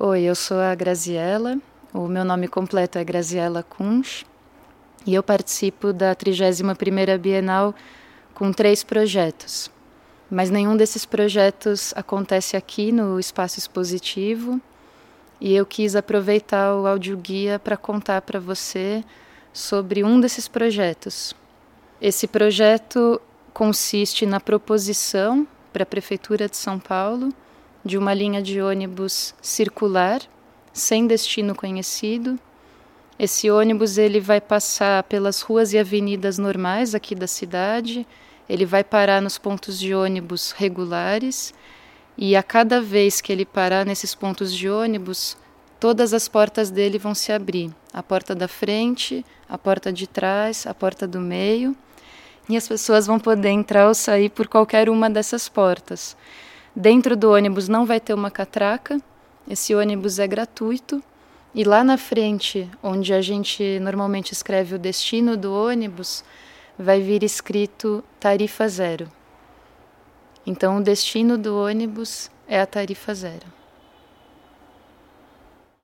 Oi, eu sou a Graziella. O meu nome completo é Graziella Kunsch e eu participo da 31ª Bienal com três projetos. Mas nenhum desses projetos acontece aqui no espaço expositivo e eu quis aproveitar o audioguia para contar para você sobre um desses projetos. Esse projeto consiste na proposição para a Prefeitura de São Paulo de uma linha de ônibus circular, sem destino conhecido. Esse ônibus ele vai passar pelas ruas e avenidas normais aqui da cidade, ele vai parar nos pontos de ônibus regulares e a cada vez que ele parar nesses pontos de ônibus, todas as portas dele vão se abrir. A porta da frente, a porta de trás, a porta do meio. E as pessoas vão poder entrar ou sair por qualquer uma dessas portas. Dentro do ônibus não vai ter uma catraca, esse ônibus é gratuito. E lá na frente, onde a gente normalmente escreve o destino do ônibus, vai vir escrito tarifa zero. Então, o destino do ônibus é a tarifa zero.